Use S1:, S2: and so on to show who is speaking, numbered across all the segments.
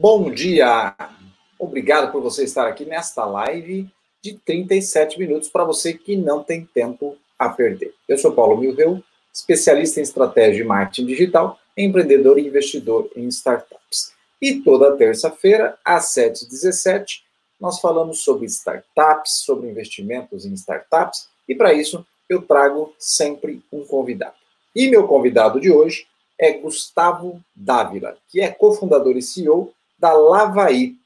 S1: Bom dia! Obrigado por você estar aqui nesta live de 37 minutos para você que não tem tempo a perder. Eu sou Paulo Milreu, especialista em estratégia e marketing digital, empreendedor e investidor em startups. E toda terça-feira, às 7h17, nós falamos sobre startups, sobre investimentos em startups, e para isso eu trago sempre um convidado. E meu convidado de hoje é Gustavo Dávila, que é cofundador e CEO da Lavaí,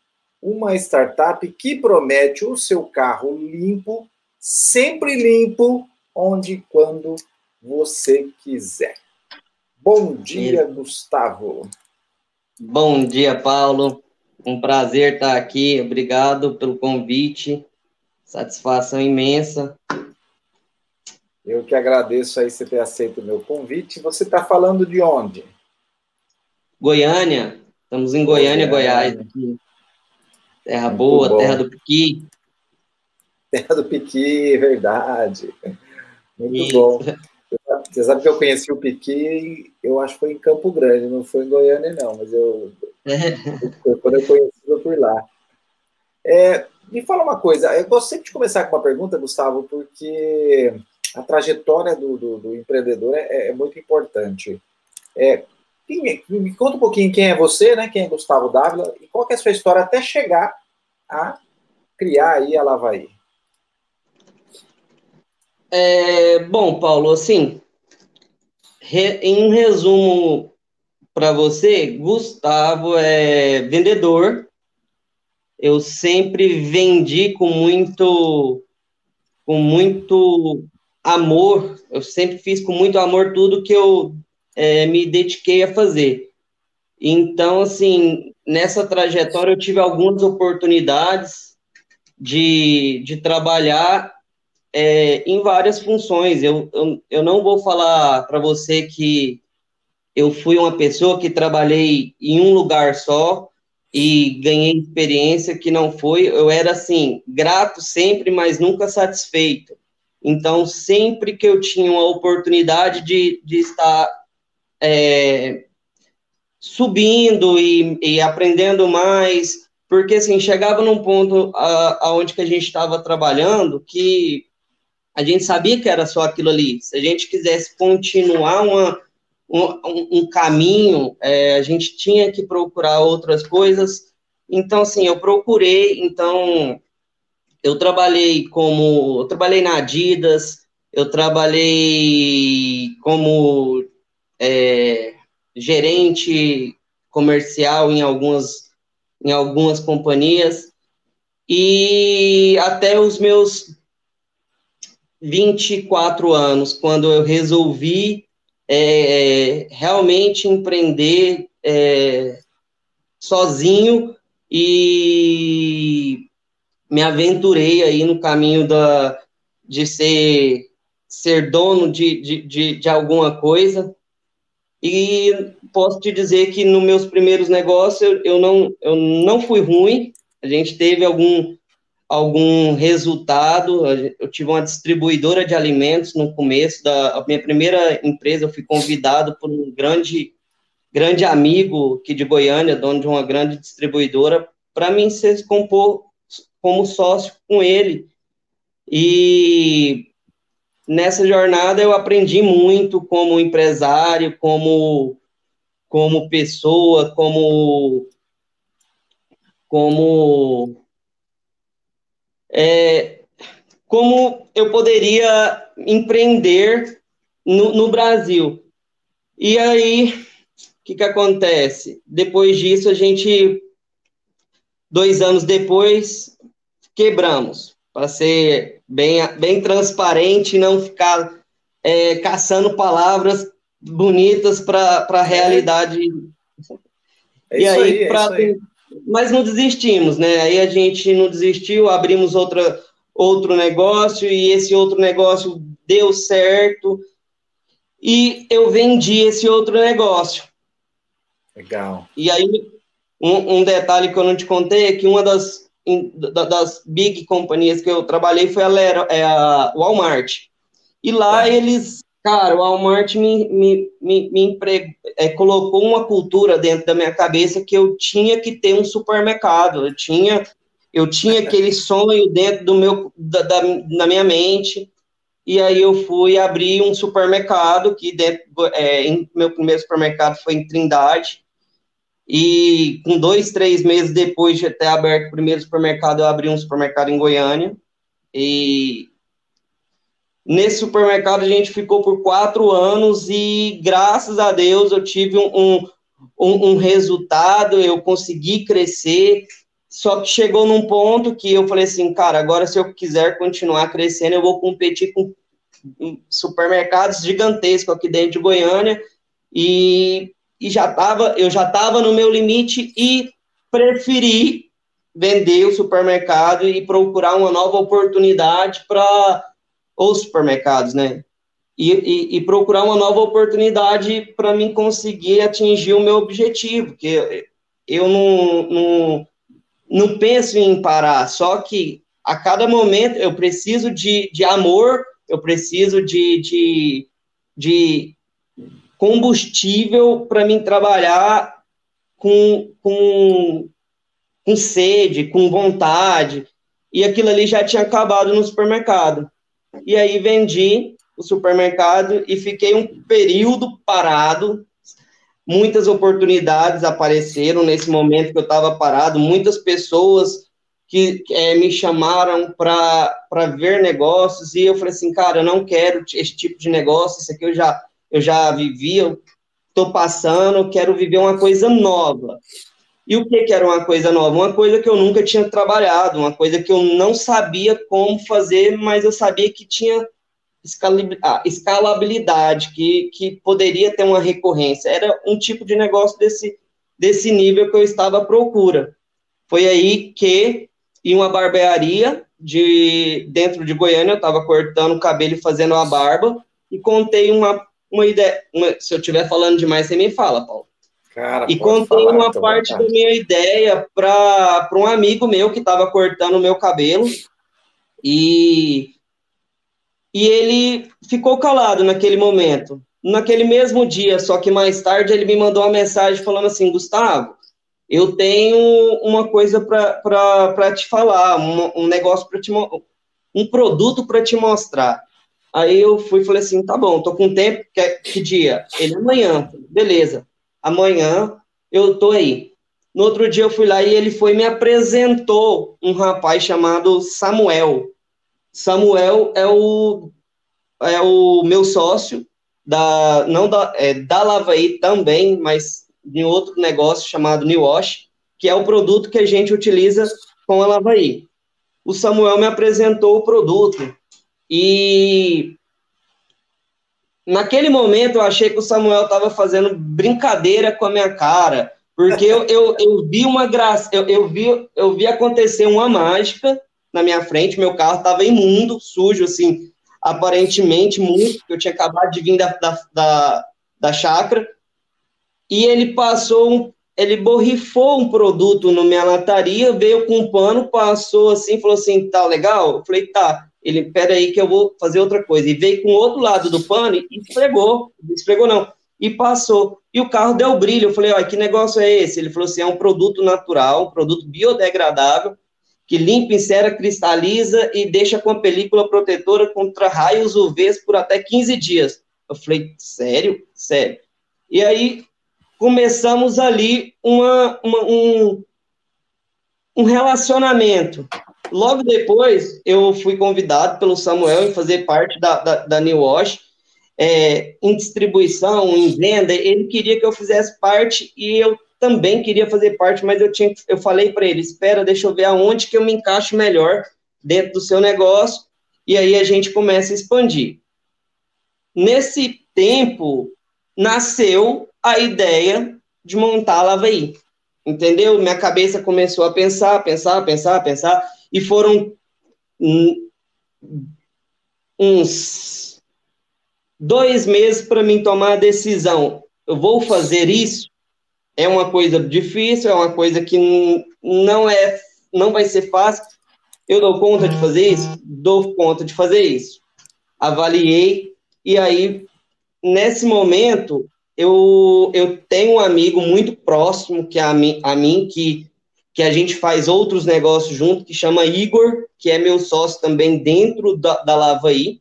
S1: uma startup que promete o seu carro limpo, sempre limpo, onde e quando você quiser. Bom dia, Gustavo.
S2: Bom dia, Paulo. Um prazer estar aqui. Obrigado pelo convite. Satisfação imensa.
S1: Eu que agradeço aí você ter aceito o meu convite. Você está falando de onde?
S2: Goiânia. Estamos em Goiânia, Goiás. Aqui. Terra Muito boa, bom. terra do Piqui.
S1: Terra do Piqui, verdade. Muito Isso. bom. Você sabe que eu conheci o Piqui, eu acho que foi em Campo Grande, não foi em Goiânia, não, mas eu. quando eu conheci, eu por lá. É, me fala uma coisa, eu gosto sempre de começar com uma pergunta, Gustavo, porque a trajetória do, do, do empreendedor é, é, muito importante. É, me conta um pouquinho quem é você, né? Quem é Gustavo Dávila e qual é a sua história até chegar a criar aí a Lavaí.
S2: É, bom, Paulo, assim, re, em resumo para você, Gustavo é vendedor. Eu sempre vendi com muito com muito amor. Eu sempre fiz com muito amor tudo que eu é, me dediquei a fazer. Então, assim, nessa trajetória eu tive algumas oportunidades de, de trabalhar é, em várias funções. Eu, eu, eu não vou falar para você que eu fui uma pessoa que trabalhei em um lugar só e ganhei experiência que não foi. Eu era assim, grato sempre, mas nunca satisfeito. Então, sempre que eu tinha uma oportunidade de, de estar é, subindo e, e, aprendendo mais, porque assim, chegava num ponto aonde que a gente estava trabalhando que a gente sabia que era só aquilo ali. Se a gente quisesse continuar uma, um, um caminho, é, a gente tinha que procurar outras coisas. Então, assim, eu procurei, então, eu trabalhei como, eu trabalhei na Adidas, eu trabalhei como é, gerente comercial em algumas, em algumas companhias, e até os meus 24 anos, quando eu resolvi é, realmente empreender é, sozinho e me aventurei aí no caminho da, de ser, ser dono de, de, de, de alguma coisa. E posso te dizer que nos meus primeiros negócios eu, não, eu não fui ruim, a gente teve algum, algum resultado. Eu tive uma distribuidora de alimentos no começo da minha primeira empresa. Eu fui convidado por um grande, grande amigo aqui de Goiânia, dono de uma grande distribuidora, para mim ser compor como sócio com ele. E nessa jornada eu aprendi muito como empresário, como como pessoa, como como é, como eu poderia empreender no, no Brasil. E aí, o que, que acontece? Depois disso, a gente, dois anos depois, quebramos, para ser bem, bem transparente e não ficar é, caçando palavras bonitas para a realidade.
S1: É e aí, aí, é pra, aí
S2: mas não desistimos, né? Aí a gente não desistiu, abrimos outra, outro negócio e esse outro negócio deu certo e eu vendi esse outro negócio.
S1: Legal.
S2: E aí, um, um detalhe que eu não te contei é que uma das, das big companhias que eu trabalhei foi a, Lero, é a Walmart. E lá é. eles, Cara, o Walmart me, me, me, me empre... é, colocou uma cultura dentro da minha cabeça que eu tinha que ter um supermercado. Eu tinha, eu tinha aquele sonho dentro do meu, da, da, da minha mente. E aí eu fui abrir um supermercado que dentro, é, em, meu primeiro supermercado foi em Trindade. E com dois, três meses depois de ter aberto o primeiro supermercado, eu abri um supermercado em Goiânia. E Nesse supermercado a gente ficou por quatro anos e graças a Deus eu tive um, um, um, resultado, eu consegui crescer. Só que chegou num ponto que eu falei assim, cara, agora se eu quiser continuar crescendo, eu vou competir com supermercados gigantescos aqui dentro de Goiânia e, e já tava, eu já estava no meu limite e preferi vender o supermercado e procurar uma nova oportunidade para os supermercados, né? E, e, e, procurar uma nova oportunidade para mim conseguir atingir o meu objetivo, que eu não, não, não penso em parar, só que a cada momento eu preciso de, de amor, eu preciso de, de, de combustível para mim trabalhar com, com, com sede, com vontade, e aquilo ali já tinha acabado no supermercado. E aí vendi o supermercado e fiquei um período parado. Muitas oportunidades apareceram nesse momento que eu estava parado, muitas pessoas que é, me chamaram para ver negócios. E eu falei assim, cara, eu não quero esse tipo de negócio, isso aqui eu já, eu já vivi, eu estou passando, quero viver uma coisa nova. E o que, que era uma coisa nova? Uma coisa que eu nunca tinha trabalhado, uma coisa que eu não sabia como fazer, mas eu sabia que tinha escalabilidade, que, que poderia ter uma recorrência. Era um tipo de negócio desse, desse nível que eu estava à procura. Foi aí que, em uma barbearia de dentro de Goiânia, eu estava cortando o cabelo e fazendo a barba, e contei uma, uma ideia. Uma, se eu estiver falando demais, você me fala, Paulo. Cara, e contei falar, uma parte da minha ideia para um amigo meu que estava cortando o meu cabelo. E, e ele ficou calado naquele momento. Naquele mesmo dia, só que mais tarde, ele me mandou uma mensagem falando assim: Gustavo, eu tenho uma coisa para te falar, um, um negócio para te um produto para te mostrar. Aí eu fui e falei assim: tá bom, tô com tempo, que, que dia? Ele amanhã, beleza amanhã eu tô aí. No outro dia eu fui lá e ele foi me apresentou um rapaz chamado Samuel. Samuel é o é o meu sócio da não da é, da Lavaí também, mas de outro negócio chamado New Wash, que é o produto que a gente utiliza com a Lavaí. O Samuel me apresentou o produto e naquele momento eu achei que o Samuel estava fazendo brincadeira com a minha cara, porque eu, eu, eu vi uma graça, eu, eu, vi, eu vi acontecer uma mágica na minha frente, meu carro estava imundo, sujo, assim, aparentemente muito, porque eu tinha acabado de vir da, da, da, da chácara, e ele passou um, ele borrifou um produto na minha lataria, veio com um pano, passou assim, falou assim, tá legal? Eu falei, tá. Ele, pera aí que eu vou fazer outra coisa. E veio com o outro lado do pano e esfregou. Esfregou não. E passou. E o carro deu brilho. Eu falei, olha, que negócio é esse? Ele falou assim, é um produto natural, um produto biodegradável, que limpa, insera, cristaliza e deixa com a película protetora contra raios UV por até 15 dias. Eu falei, sério? Sério. E aí começamos ali uma, uma um, um relacionamento. Logo depois, eu fui convidado pelo Samuel em fazer parte da, da, da New Wash, é, em distribuição, em venda. Ele queria que eu fizesse parte e eu também queria fazer parte, mas eu, tinha, eu falei para ele: espera, deixa eu ver aonde que eu me encaixo melhor dentro do seu negócio, e aí a gente começa a expandir. Nesse tempo, nasceu a ideia de montar a Lavaí entendeu? Minha cabeça começou a pensar, pensar, pensar, pensar, e foram uns dois meses para mim tomar a decisão. Eu vou fazer isso? É uma coisa difícil, é uma coisa que não é, não vai ser fácil. Eu dou conta de fazer isso? Dou conta de fazer isso. Avaliei e aí nesse momento, eu, eu tenho um amigo muito próximo que é a mim, a mim que, que a gente faz outros negócios junto, que chama Igor, que é meu sócio também dentro da, da Lavaí.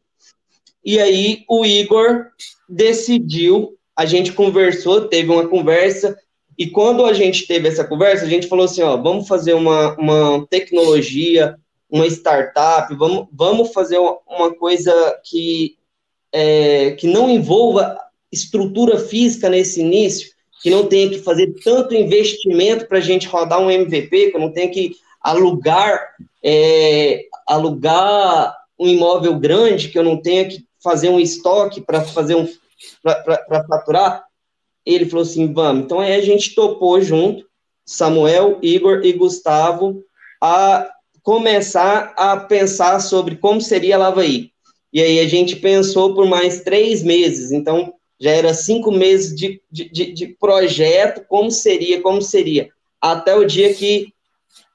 S2: E aí o Igor decidiu, a gente conversou, teve uma conversa, e quando a gente teve essa conversa, a gente falou assim, ó, vamos fazer uma, uma tecnologia, uma startup, vamos, vamos fazer uma coisa que, é, que não envolva estrutura física nesse início, que não tenha que fazer tanto investimento para a gente rodar um MVP, que não tenha que alugar, é, alugar um imóvel grande, que eu não tenha que fazer um estoque para fazer um para faturar. Ele falou assim, vamos. Então aí a gente topou junto, Samuel, Igor e Gustavo, a começar a pensar sobre como seria a Lavaí. E aí a gente pensou por mais três meses. Então já era cinco meses de, de, de, de projeto, como seria, como seria, até o dia que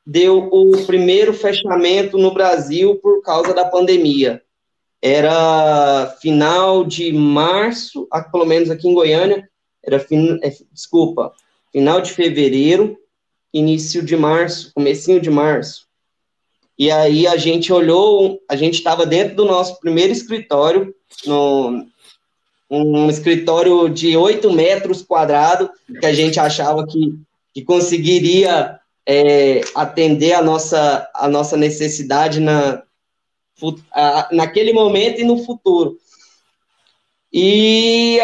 S2: deu o primeiro fechamento no Brasil por causa da pandemia. Era final de março, pelo menos aqui em Goiânia, era fin, é, desculpa, final de fevereiro, início de março, comecinho de março. E aí a gente olhou, a gente estava dentro do nosso primeiro escritório, no, um escritório de 8 metros quadrados, que a gente achava que, que conseguiria é, atender a nossa, a nossa necessidade na, naquele momento e no futuro. E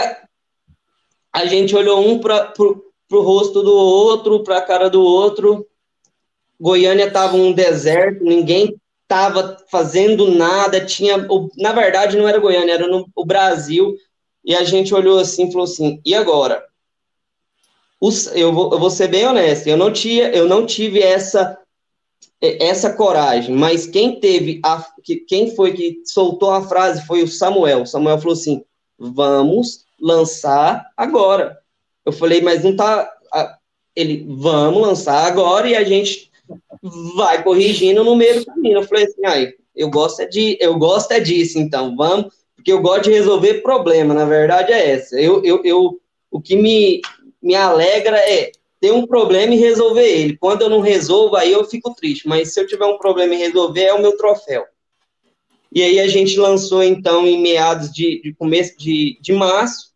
S2: a gente olhou um para o rosto do outro, para a cara do outro. Goiânia estava um deserto, ninguém estava fazendo nada, tinha, na verdade não era Goiânia, era no o Brasil, e a gente olhou assim e falou assim: e agora? Os, eu, vou, eu vou ser bem honesto, eu não, tinha, eu não tive essa essa coragem, mas quem teve a, quem foi que soltou a frase foi o Samuel. O Samuel falou assim: "Vamos lançar agora". Eu falei: "Mas não tá ele vamos lançar agora e a gente vai corrigindo no meio do caminho". Eu falei assim: "Ai, eu gosto é de eu gosto é disso, então vamos porque eu gosto de resolver problema, na verdade é essa. Eu, eu, eu, o que me, me alegra é ter um problema e resolver ele. Quando eu não resolvo, aí eu fico triste, mas se eu tiver um problema e resolver, é o meu troféu. E aí a gente lançou, então, em meados de, de começo de, de março,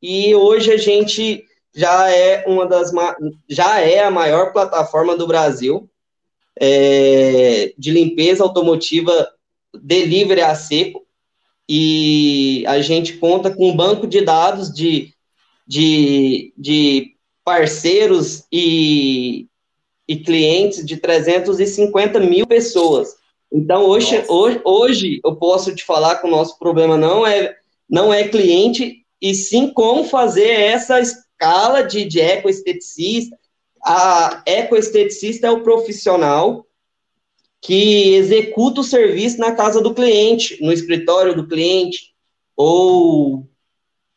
S2: e hoje a gente já é uma das já é a maior plataforma do Brasil é, de limpeza automotiva delivery a seco e a gente conta com um banco de dados de, de, de parceiros e, e clientes de 350 mil pessoas. Então, hoje, hoje, hoje eu posso te falar que o nosso problema não é, não é cliente, e sim como fazer essa escala de, de ecoesteticista. A ecoesteticista é o profissional que executa o serviço na casa do cliente, no escritório do cliente, ou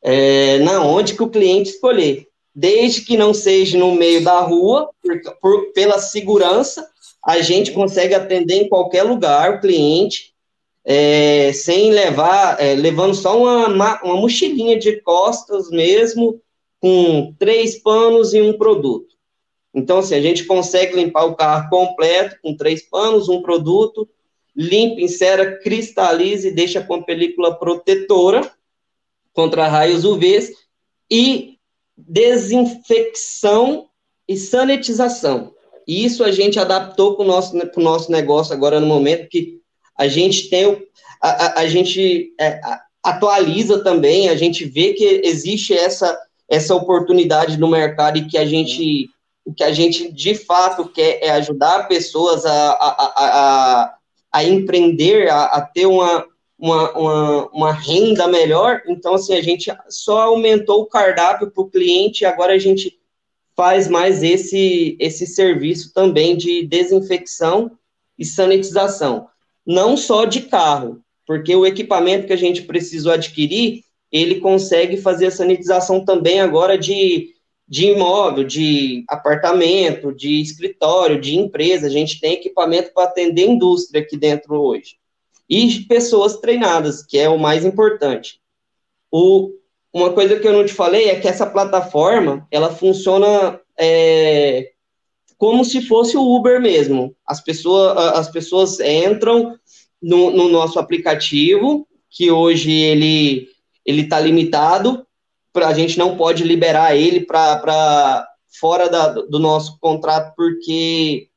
S2: é, na onde que o cliente escolher. Desde que não seja no meio da rua, por, por, pela segurança, a gente consegue atender em qualquer lugar o cliente, é, sem levar, é, levando só uma, uma mochilinha de costas mesmo, com três panos e um produto. Então, assim, a gente consegue limpar o carro completo, com três panos, um produto, limpa, insera, cristaliza e deixa com película protetora contra raios UV e desinfecção e sanitização. Isso a gente adaptou para o nosso, nosso negócio agora no momento que a gente tem, a, a, a gente é, atualiza também, a gente vê que existe essa, essa oportunidade no mercado e que a gente o que a gente de fato quer é ajudar pessoas a, a, a, a empreender, a, a ter uma, uma, uma, uma, renda melhor. Então, assim, a gente só aumentou o cardápio para o cliente e agora a gente faz mais esse, esse serviço também de desinfecção e sanitização. Não só de carro, porque o equipamento que a gente precisou adquirir, ele consegue fazer a sanitização também agora de de imóvel, de apartamento, de escritório, de empresa. A gente tem equipamento para atender a indústria aqui dentro hoje. E pessoas treinadas, que é o mais importante. O, uma coisa que eu não te falei é que essa plataforma, ela funciona é, como se fosse o Uber mesmo. As pessoas, as pessoas entram no, no nosso aplicativo, que hoje ele ele está limitado, a gente não pode liberar ele para fora da, do nosso contrato, porque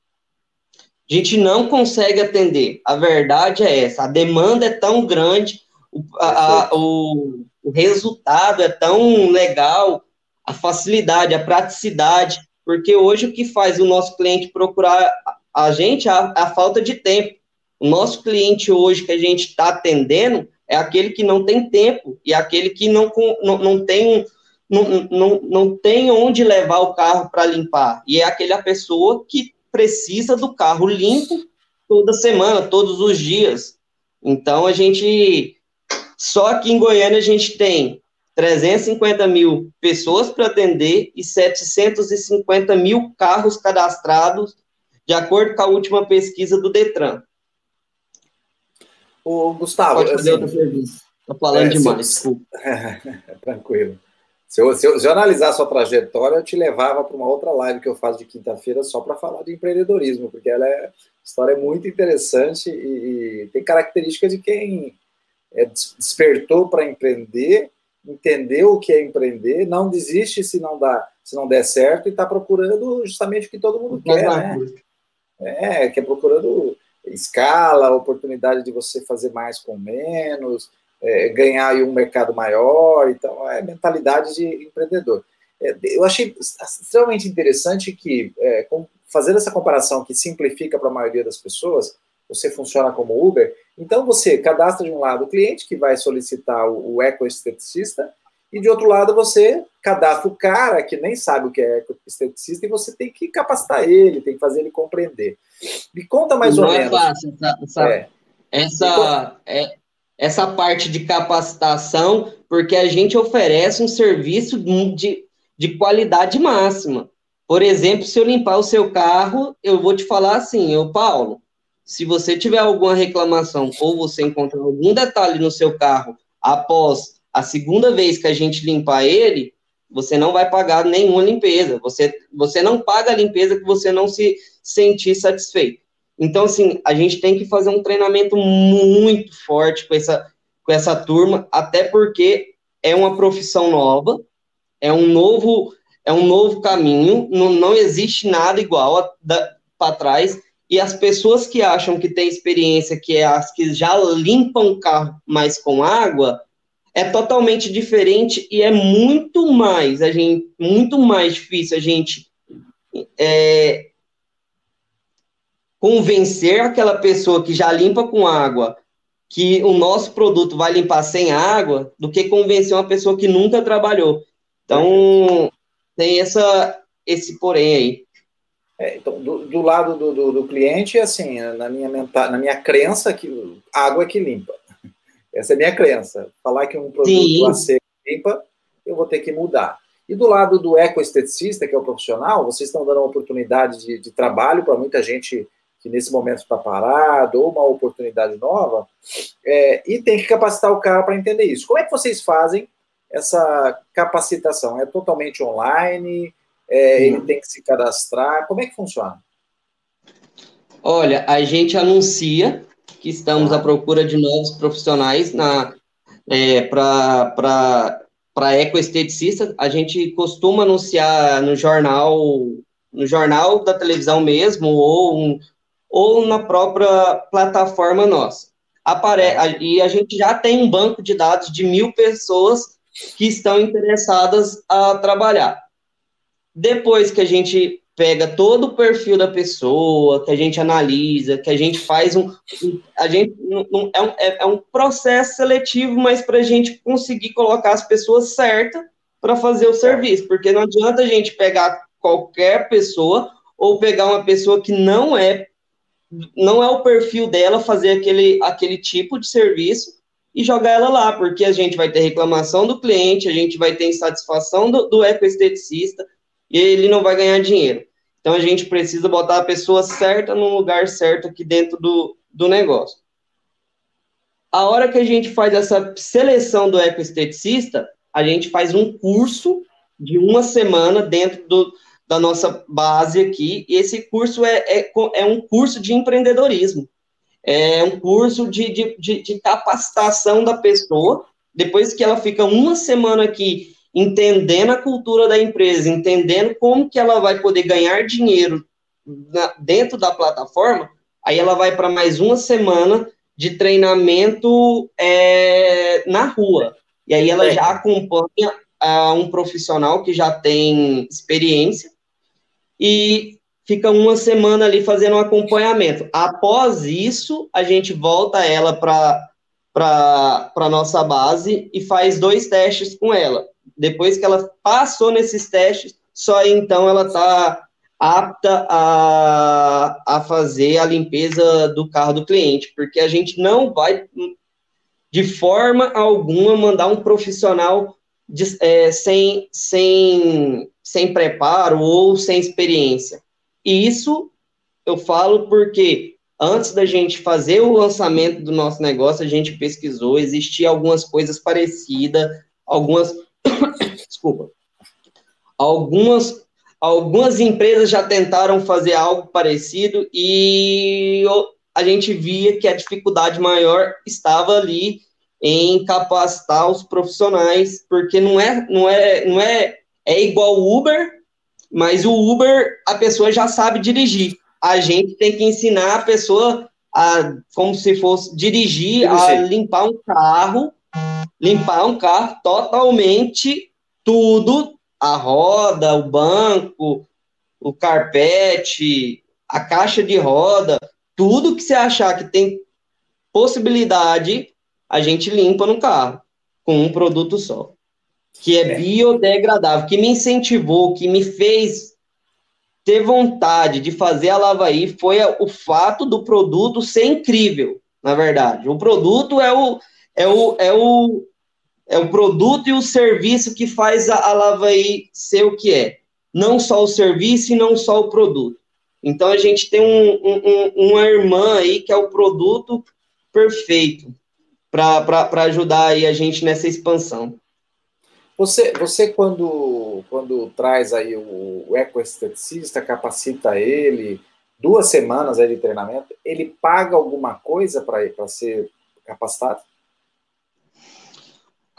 S2: a gente não consegue atender. A verdade é essa, a demanda é tão grande, o, a, a, o, o resultado é tão legal, a facilidade, a praticidade, porque hoje o que faz o nosso cliente procurar a gente é a, a falta de tempo. O nosso cliente hoje que a gente está atendendo é aquele que não tem tempo e aquele que não, não, não tem não, não, não tem onde levar o carro para limpar. E é aquela pessoa que precisa do carro limpo toda semana, todos os dias. Então a gente só aqui em Goiânia a gente tem 350 mil pessoas para atender e 750 mil carros cadastrados, de acordo com a última pesquisa do Detran.
S1: O Gustavo.
S2: Pode fazer assim, pergunta. Estou falando é, demais,
S1: desculpa. Tranquilo. Se eu, se, eu, se eu, analisar a sua trajetória, eu te levava para uma outra live que eu faço de quinta-feira só para falar de empreendedorismo, porque ela é a história é muito interessante e, e tem características de quem é, despertou para empreender, entendeu o que é empreender, não desiste se não dá, se não der certo e está procurando justamente o que todo mundo quer, né? É, que é procurando escala, oportunidade de você fazer mais com menos, é, ganhar um mercado maior, então é mentalidade de empreendedor. É, eu achei extremamente interessante que, é, com, fazendo essa comparação que simplifica para a maioria das pessoas, você funciona como Uber, então você cadastra de um lado o cliente que vai solicitar o, o ecoesteticista, e de outro lado você cadastra o cara que nem sabe o que é ecoesteticista e você tem que capacitar ele, tem que fazer ele compreender. Me conta mais Não ou é menos. Fácil,
S2: essa, essa, é. essa, é, essa parte de capacitação, porque a gente oferece um serviço de, de qualidade máxima. Por exemplo, se eu limpar o seu carro, eu vou te falar assim, eu, Paulo, se você tiver alguma reclamação ou você encontrar algum detalhe no seu carro após a segunda vez que a gente limpar ele, você não vai pagar nenhuma limpeza. Você, você não paga a limpeza que você não se sentir satisfeito. Então, assim, a gente tem que fazer um treinamento muito forte com essa, com essa turma, até porque é uma profissão nova, é um novo, é um novo caminho, não, não existe nada igual para trás. E as pessoas que acham que tem experiência, que é as que já limpam o carro mais com água, é totalmente diferente e é muito mais a gente muito mais difícil a gente é, convencer aquela pessoa que já limpa com água que o nosso produto vai limpar sem água do que convencer uma pessoa que nunca trabalhou. Então tem essa esse porém aí.
S1: É, então, do, do lado do, do, do, cliente, assim, na minha, mental, na minha crença, que água é que limpa. Essa é a minha crença. Falar que um produto a ser limpa, eu vou ter que mudar. E do lado do ecoesteticista, que é o profissional, vocês estão dando uma oportunidade de, de trabalho para muita gente que nesse momento está parado, ou uma oportunidade nova, é, e tem que capacitar o cara para entender isso. Como é que vocês fazem essa capacitação? É totalmente online? É, ele tem que se cadastrar? Como é que funciona?
S2: Olha, a gente anuncia que estamos à procura de novos profissionais na é, para ecoesteticista. A gente costuma anunciar no jornal no jornal da televisão mesmo ou, um, ou na própria plataforma nossa. Apare e a gente já tem um banco de dados de mil pessoas que estão interessadas a trabalhar. Depois que a gente pega todo o perfil da pessoa, que a gente analisa, que a gente faz um. A gente um, é, um, é, é um processo seletivo, mas para a gente conseguir colocar as pessoas certas para fazer o serviço, porque não adianta a gente pegar qualquer pessoa ou pegar uma pessoa que não é não é o perfil dela fazer aquele, aquele tipo de serviço e jogar ela lá, porque a gente vai ter reclamação do cliente, a gente vai ter insatisfação do, do ecoesteticista, e ele não vai ganhar dinheiro. Então a gente precisa botar a pessoa certa no lugar certo aqui dentro do, do negócio. A hora que a gente faz essa seleção do ecoesteticista, a gente faz um curso de uma semana dentro do, da nossa base aqui, e esse curso é, é, é um curso de empreendedorismo, é um curso de, de, de, de capacitação da pessoa, depois que ela fica uma semana aqui entendendo a cultura da empresa, entendendo como que ela vai poder ganhar dinheiro na, dentro da plataforma, aí ela vai para mais uma semana de treinamento é, na rua. E aí ela é. já acompanha uh, um profissional que já tem experiência e fica uma semana ali fazendo um acompanhamento. Após isso, a gente volta ela para para nossa base e faz dois testes com ela. Depois que ela passou nesses testes, só então ela está apta a, a fazer a limpeza do carro do cliente, porque a gente não vai, de forma alguma, mandar um profissional de, é, sem, sem, sem preparo ou sem experiência. E isso eu falo porque antes da gente fazer o lançamento do nosso negócio, a gente pesquisou, existia algumas coisas parecidas, algumas. Desculpa. Algumas Algumas empresas já tentaram fazer algo parecido e a gente via que a dificuldade maior estava ali em capacitar os profissionais, porque não é, não é, não é, é igual o Uber, mas o Uber a pessoa já sabe dirigir. A gente tem que ensinar a pessoa a, como se fosse dirigir, a limpar um carro, limpar um carro totalmente tudo a roda, o banco, o carpete, a caixa de roda, tudo que você achar que tem possibilidade, a gente limpa no carro com um produto só, que é, é. biodegradável, que me incentivou, que me fez ter vontade de fazer a Lavaí foi o fato do produto ser incrível, na verdade. O produto é o é o, é o é o produto e o serviço que faz a, a Lavaí ser o que é. Não só o serviço e não só o produto. Então a gente tem um, um, uma irmã aí que é o produto perfeito para ajudar aí a gente nessa expansão.
S1: Você, você quando, quando traz aí o, o ecoesteticista, capacita ele, duas semanas aí de treinamento, ele paga alguma coisa para ser capacitado?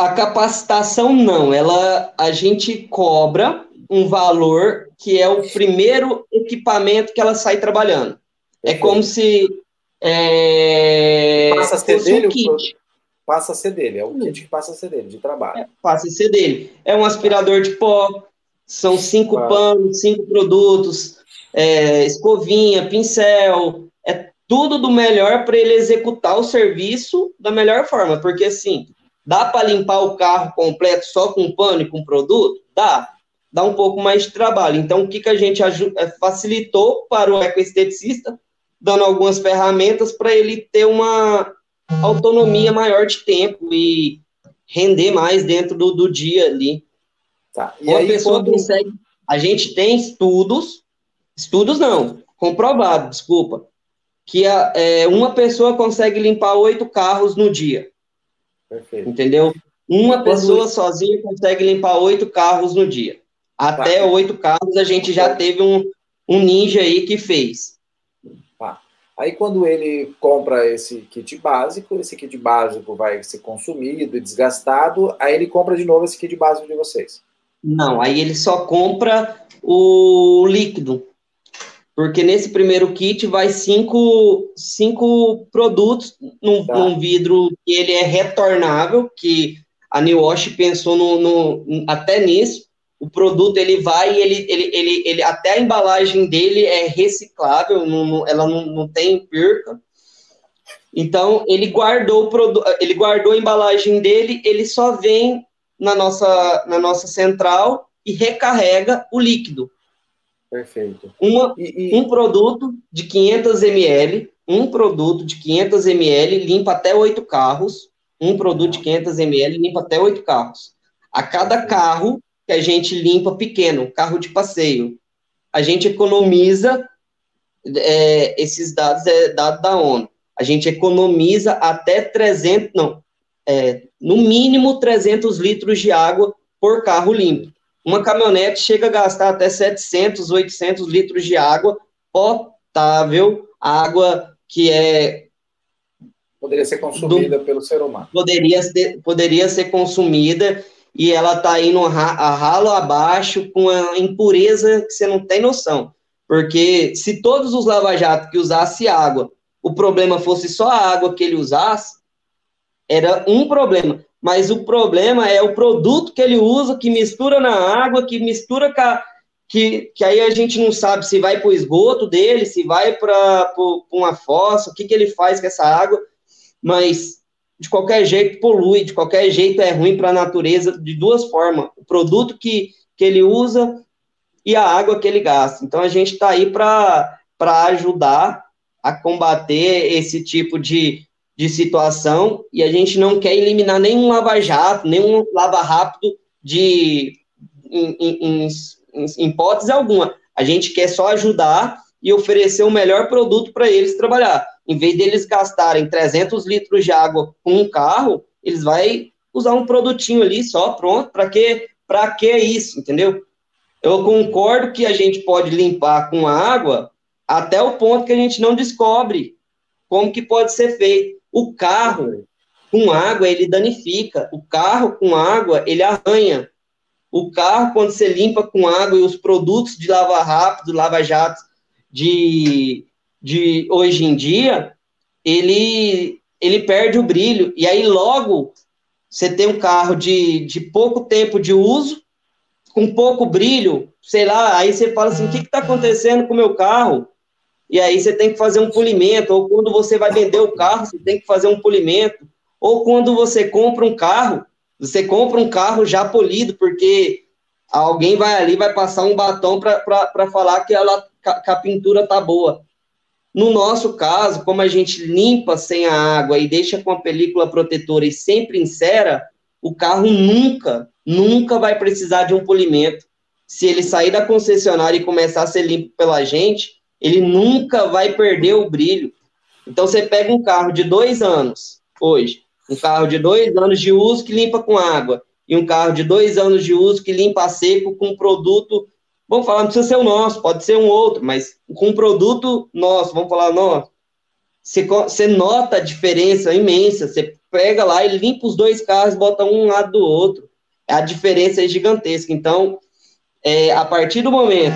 S2: A capacitação não, ela a gente cobra um valor que é o primeiro equipamento que ela sai trabalhando. É como se é,
S1: passa a ser dele, um kit. Passa a ser dele, é o kit que passa a ser dele, de trabalho.
S2: É, passa a ser dele. É um aspirador de pó, são cinco ah. panos, cinco produtos, é, escovinha, pincel, é tudo do melhor para ele executar o serviço da melhor forma, porque assim, Dá para limpar o carro completo só com pano e com produto? Dá. Dá um pouco mais de trabalho. Então, o que, que a gente eh, facilitou para o ecoesteticista, dando algumas ferramentas para ele ter uma autonomia maior de tempo e render mais dentro do, do dia ali. Tá. E Uma aí, pessoa quando... consegue. A gente tem estudos, estudos não, comprovado, desculpa, que a, é, uma pessoa consegue limpar oito carros no dia. Perfeito. Entendeu? Uma pessoa sozinha consegue limpar oito carros no dia. Até tá. oito carros a gente já teve um, um ninja aí que fez.
S1: Tá. Aí quando ele compra esse kit básico, esse kit básico vai ser consumido e desgastado, aí ele compra de novo esse kit básico de vocês.
S2: Não, aí ele só compra o líquido porque nesse primeiro kit vai cinco, cinco produtos num, tá. num vidro que ele é retornável, que a New Wash pensou no, no, até nisso. O produto ele vai, ele, ele, ele, ele até a embalagem dele é reciclável, não, não, ela não, não tem perca. Então ele guardou o produto, ele guardou a embalagem dele, ele só vem na nossa, na nossa central e recarrega o líquido.
S1: Perfeito.
S2: Uma, e, e... Um produto de 500 ml, um produto de 500 ml limpa até oito carros. Um produto de 500 ml limpa até oito carros. A cada carro que a gente limpa pequeno, carro de passeio, a gente economiza é, esses dados, é dado da ONU. A gente economiza até 300, não, é, no mínimo 300 litros de água por carro limpo. Uma caminhonete chega a gastar até 700, 800 litros de água potável, água que é
S1: poderia ser consumida do, pelo ser humano.
S2: Poderia ser, poderia ser consumida e ela está indo a ralo abaixo com a impureza que você não tem noção. Porque se todos os lava-jatos que usassem água, o problema fosse só a água que ele usasse, era um problema. Mas o problema é o produto que ele usa, que mistura na água, que mistura a, que, que aí a gente não sabe se vai para o esgoto dele, se vai para uma fossa, o que, que ele faz com essa água, mas de qualquer jeito polui, de qualquer jeito é ruim para a natureza, de duas formas: o produto que, que ele usa e a água que ele gasta. Então a gente está aí para ajudar a combater esse tipo de, de situação e a gente não quer eliminar nenhum lava-jato, nenhum lava-rápido de em, em, em, em hipótese alguma. A gente quer só ajudar e oferecer o melhor produto para eles trabalhar. Em vez deles gastarem 300 litros de água com um carro, eles vão usar um produtinho ali só, pronto. Para que para que isso, entendeu? Eu concordo que a gente pode limpar com água até o ponto que a gente não descobre como que pode ser feito. O carro com água, ele danifica. O carro com água, ele arranha. O carro, quando você limpa com água e os produtos de lava rápido, lava jato de, de hoje em dia, ele, ele perde o brilho. E aí, logo, você tem um carro de, de pouco tempo de uso, com pouco brilho, sei lá, aí você fala assim, o que está acontecendo com o meu carro? E aí você tem que fazer um polimento, ou quando você vai vender o carro, você tem que fazer um polimento, ou quando você compra um carro, você compra um carro já polido, porque alguém vai ali, vai passar um batom para falar que, ela, que a pintura tá boa. No nosso caso, como a gente limpa sem a água e deixa com a película protetora e sempre insera, o carro nunca, nunca vai precisar de um polimento. Se ele sair da concessionária e começar a ser limpo pela gente, ele nunca vai perder o brilho. Então você pega um carro de dois anos hoje, um carro de dois anos de uso que limpa com água, e um carro de dois anos de uso que limpa a seco com um produto, vamos falar, não precisa ser o nosso, pode ser um outro, mas com um produto nosso, vamos falar nosso, você, você nota a diferença imensa, você pega lá e limpa os dois carros, bota um lado do outro, a diferença é gigantesca, então, é, a partir do momento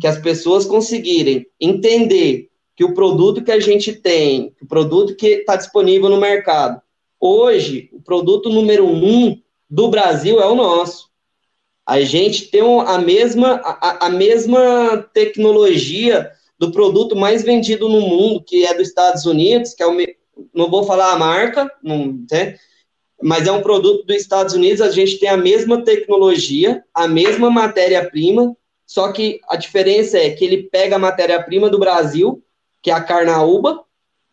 S2: que as pessoas conseguirem entender que o produto que a gente tem, o produto que está disponível no mercado, hoje, o produto número um do Brasil é o nosso. A gente tem a mesma, a, a mesma tecnologia do produto mais vendido no mundo, que é dos Estados Unidos, que é o. Não vou falar a marca, não, né? mas é um produto dos Estados Unidos. A gente tem a mesma tecnologia, a mesma matéria-prima, só que a diferença é que ele pega a matéria-prima do Brasil, que é a carnaúba,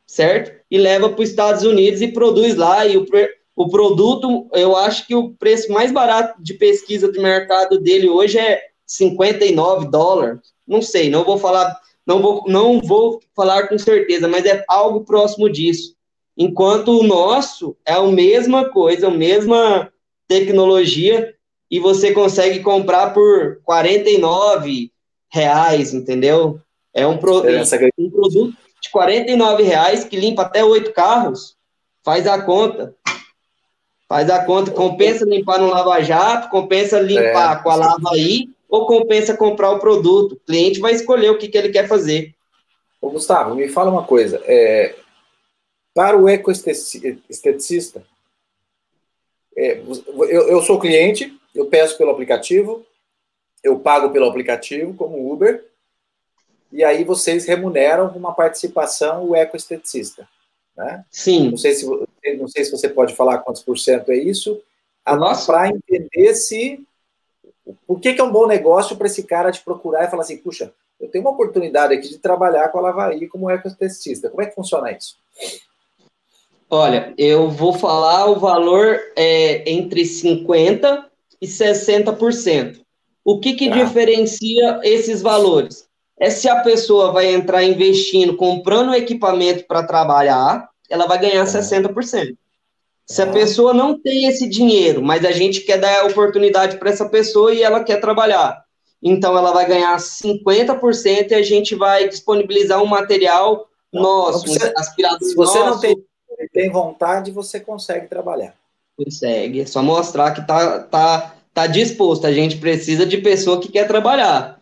S2: certo? E leva para os Estados Unidos e produz lá. E o, o produto, eu acho que o preço mais barato de pesquisa de mercado dele hoje é 59 dólares. Não sei, não vou falar, não vou, não vou falar com certeza, mas é algo próximo disso. Enquanto o nosso é a mesma coisa, a mesma tecnologia, e você consegue comprar por 49 reais, entendeu? É um, pro, um produto de 49 reais que limpa até oito carros. Faz a conta. Faz a conta, compensa limpar no Lava Jato, compensa limpar é, com a Lava aí, ou compensa comprar o produto. O cliente vai escolher o que, que ele quer fazer.
S1: Ô, Gustavo, me fala uma coisa. É, para o ecoesteticista, é, eu, eu sou cliente, eu peço pelo aplicativo, eu pago pelo aplicativo como Uber, e aí vocês remuneram uma participação o ecoesteticista. Né?
S2: Sim.
S1: Não sei, se, não sei se você pode falar quantos por cento é isso, para entender se. Por que, que é um bom negócio para esse cara te procurar e falar assim, puxa, eu tenho uma oportunidade aqui de trabalhar com a Lavaí como ecotestista. Como é que funciona isso?
S2: Olha, eu vou falar o valor é, entre 50% e 60%. O que, que tá. diferencia esses valores? é se a pessoa vai entrar investindo, comprando equipamento para trabalhar, ela vai ganhar 60%. Se a pessoa não tem esse dinheiro, mas a gente quer dar oportunidade para essa pessoa e ela quer trabalhar, então ela vai ganhar 50% e a gente vai disponibilizar um material não, nosso, não precisa, um
S1: aspirador Se você nosso. não tem, tem vontade, você consegue trabalhar.
S2: Consegue, é só mostrar que tá, tá, tá disposto. A gente precisa de pessoa que quer trabalhar.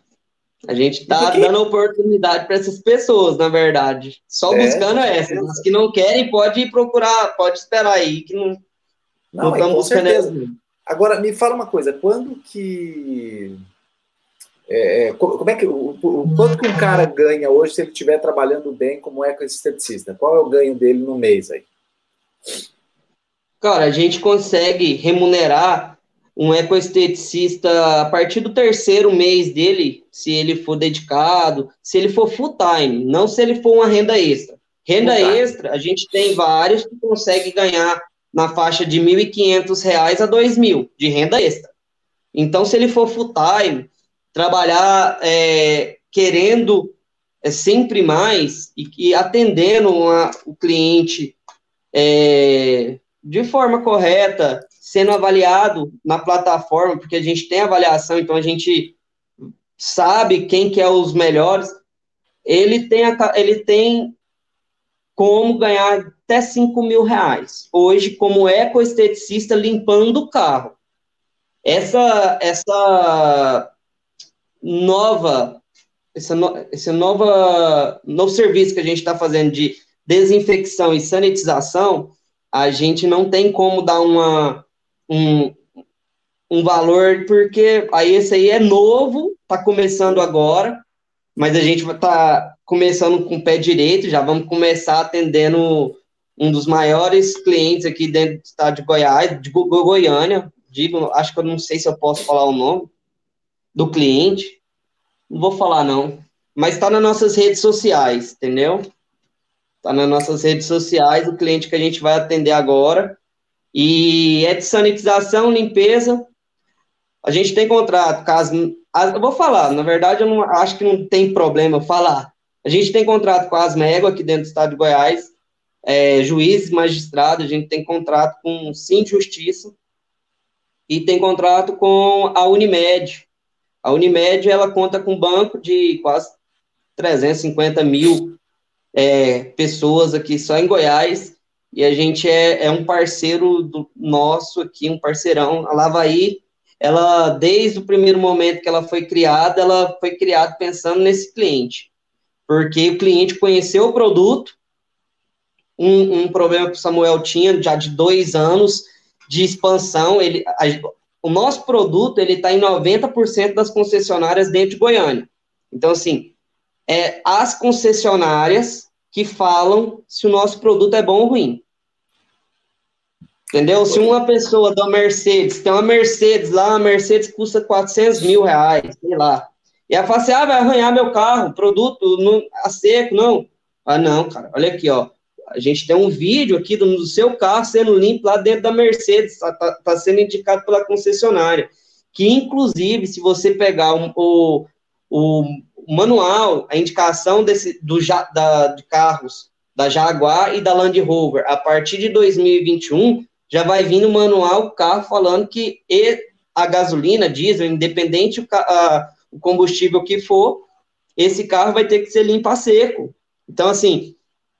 S2: A gente está dando oportunidade para essas pessoas, na verdade. Só é, buscando essas. As que não querem, pode procurar, pode esperar aí, que não,
S1: não, não estamos buscando certeza. Agora, me fala uma coisa, quando que. É, é como é que. O, o, quanto que um cara ganha hoje se ele estiver trabalhando bem como ecoesteticista? Qual é o ganho dele no mês aí?
S2: Cara, a gente consegue remunerar um ecoesteticista a partir do terceiro mês dele, se ele for dedicado, se ele for full time, não se ele for uma renda extra. Renda extra, a gente tem vários que conseguem ganhar na faixa de R$ 1.500 a R$ 2.000 de renda extra. Então, se ele for full time, trabalhar é, querendo é, sempre mais e, e atendendo uma, o cliente é, de forma correta, sendo avaliado na plataforma, porque a gente tem avaliação, então a gente sabe quem que é os melhores, ele tem, a, ele tem como ganhar até 5 mil reais. Hoje, como ecoesteticista limpando o carro. Essa, essa nova, essa, no, essa nova, novo serviço que a gente está fazendo de desinfecção e sanitização, a gente não tem como dar uma, um, um valor, porque aí esse aí é novo, está começando agora, mas a gente estar tá começando com o pé direito, já vamos começar atendendo um dos maiores clientes aqui dentro do estado de Goiás, de Go Goiânia, digo, acho que eu não sei se eu posso falar o nome do cliente, não vou falar não, mas está nas nossas redes sociais, entendeu? Está nas nossas redes sociais, o cliente que a gente vai atender agora, e é de sanitização, limpeza. A gente tem contrato, caso. Eu vou falar, na verdade, eu não acho que não tem problema falar. A gente tem contrato com as Mego aqui dentro do estado de Goiás, é, juízes, magistrados, a gente tem contrato com o Sim Justiça e tem contrato com a Unimed. A Unimed, ela conta com um banco de quase 350 mil é, pessoas aqui só em Goiás e a gente é, é um parceiro do nosso aqui, um parceirão. A Lavaí, ela, desde o primeiro momento que ela foi criada, ela foi criada pensando nesse cliente. Porque o cliente conheceu o produto, um, um problema que o Samuel tinha já de dois anos de expansão, ele, a, o nosso produto, ele está em 90% das concessionárias dentro de Goiânia. Então, assim, é as concessionárias que falam se o nosso produto é bom ou ruim. Entendeu? Se uma pessoa da Mercedes, tem uma Mercedes lá, a Mercedes custa 400 mil reais, sei lá. E ela fala assim, ah, vai arranhar meu carro, produto não, a seco, não. Ah, não, cara, olha aqui, ó. A gente tem um vídeo aqui do, do seu carro sendo limpo lá dentro da Mercedes, tá, tá, tá sendo indicado pela concessionária. Que, inclusive, se você pegar um, o, o manual, a indicação desse, do, da, de carros da Jaguar e da Land Rover, a partir de 2021, já vai vir no manual o carro falando que a gasolina, diesel, independente o, a, o combustível que for, esse carro vai ter que ser limpo a seco. Então, assim,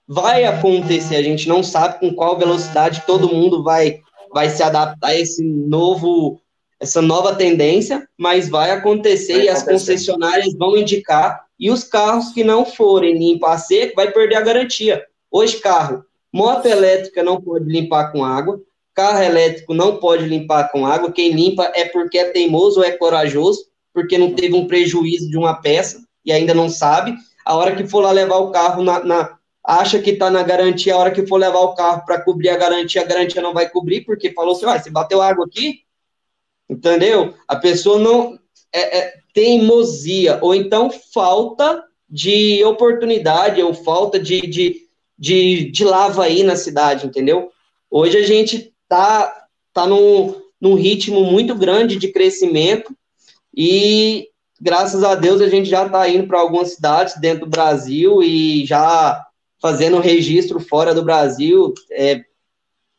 S2: vai acontecer, a gente não sabe com qual velocidade todo mundo vai, vai se adaptar a esse novo, essa nova tendência, mas vai acontecer vai e as concessionárias vão indicar, e os carros que não forem limpos a seco vai perder a garantia. Hoje, carro, moto elétrica não pode limpar com água, Carro elétrico não pode limpar com água. Quem limpa é porque é teimoso ou é corajoso, porque não teve um prejuízo de uma peça e ainda não sabe. A hora que for lá levar o carro na, na acha que está na garantia, a hora que for levar o carro para cobrir a garantia, a garantia não vai cobrir, porque falou assim, ah, você bateu água aqui? Entendeu? A pessoa não é, é teimosia, ou então falta de oportunidade, ou falta de, de, de, de lava aí na cidade, entendeu? Hoje a gente tá, tá num, num ritmo muito grande de crescimento e graças a Deus a gente já está indo para algumas cidades dentro do Brasil e já fazendo registro fora do Brasil, é,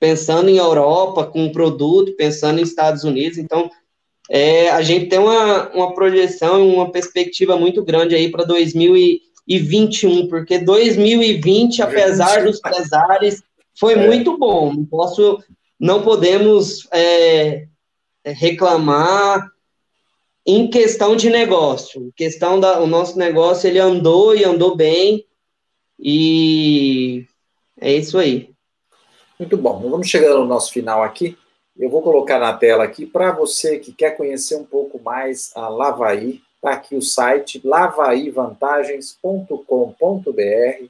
S2: pensando em Europa com um produto, pensando em Estados Unidos. Então, é, a gente tem uma, uma projeção, uma perspectiva muito grande aí para 2021, porque 2020, apesar dos pesares, foi é. muito bom. Não posso, não podemos é, reclamar em questão de negócio. Em questão da, o nosso negócio ele andou e andou bem e é isso aí.
S1: Muito bom. Vamos chegando no nosso final aqui. Eu vou colocar na tela aqui para você que quer conhecer um pouco mais a Lavaí. Está aqui o site lavaivantagens.com.br.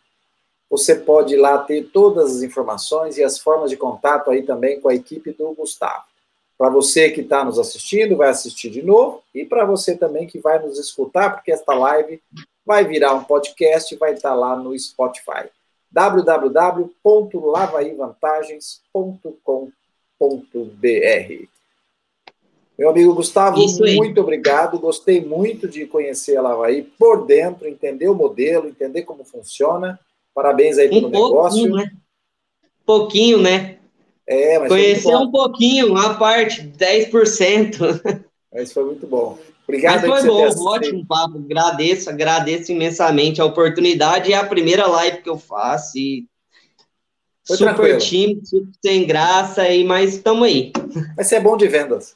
S1: Você pode lá ter todas as informações e as formas de contato aí também com a equipe do Gustavo. Para você que está nos assistindo, vai assistir de novo. E para você também que vai nos escutar, porque esta live vai virar um podcast e vai estar tá lá no Spotify www.lavaivantagens.com.br. Meu amigo Gustavo, muito obrigado. Gostei muito de conhecer a Lavaí por dentro, entender o modelo, entender como funciona. Parabéns aí pelo um negócio.
S2: Né? Pouquinho, né? É, mas Conhecer um pouquinho, a parte, 10%.
S1: Mas foi muito bom. Obrigado.
S2: Mas foi bom, ótimo papo. Agradeço, agradeço imensamente a oportunidade. É a primeira live que eu faço e foi super tranquilo. tímido, super sem graça, e, mas estamos aí.
S1: Mas você é bom de vendas.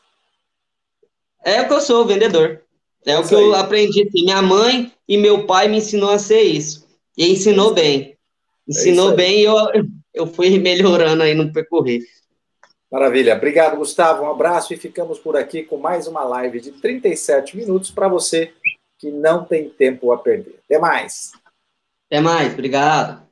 S2: É o que eu sou, vendedor. É, é o que aí. eu aprendi. Assim. Minha mãe e meu pai me ensinou a ser isso. E ensinou bem. Ensinou é bem e eu, eu fui melhorando aí no percorrer.
S1: Maravilha. Obrigado, Gustavo. Um abraço e ficamos por aqui com mais uma live de 37 minutos para você que não tem tempo a perder. Até mais.
S2: Até mais. Obrigado.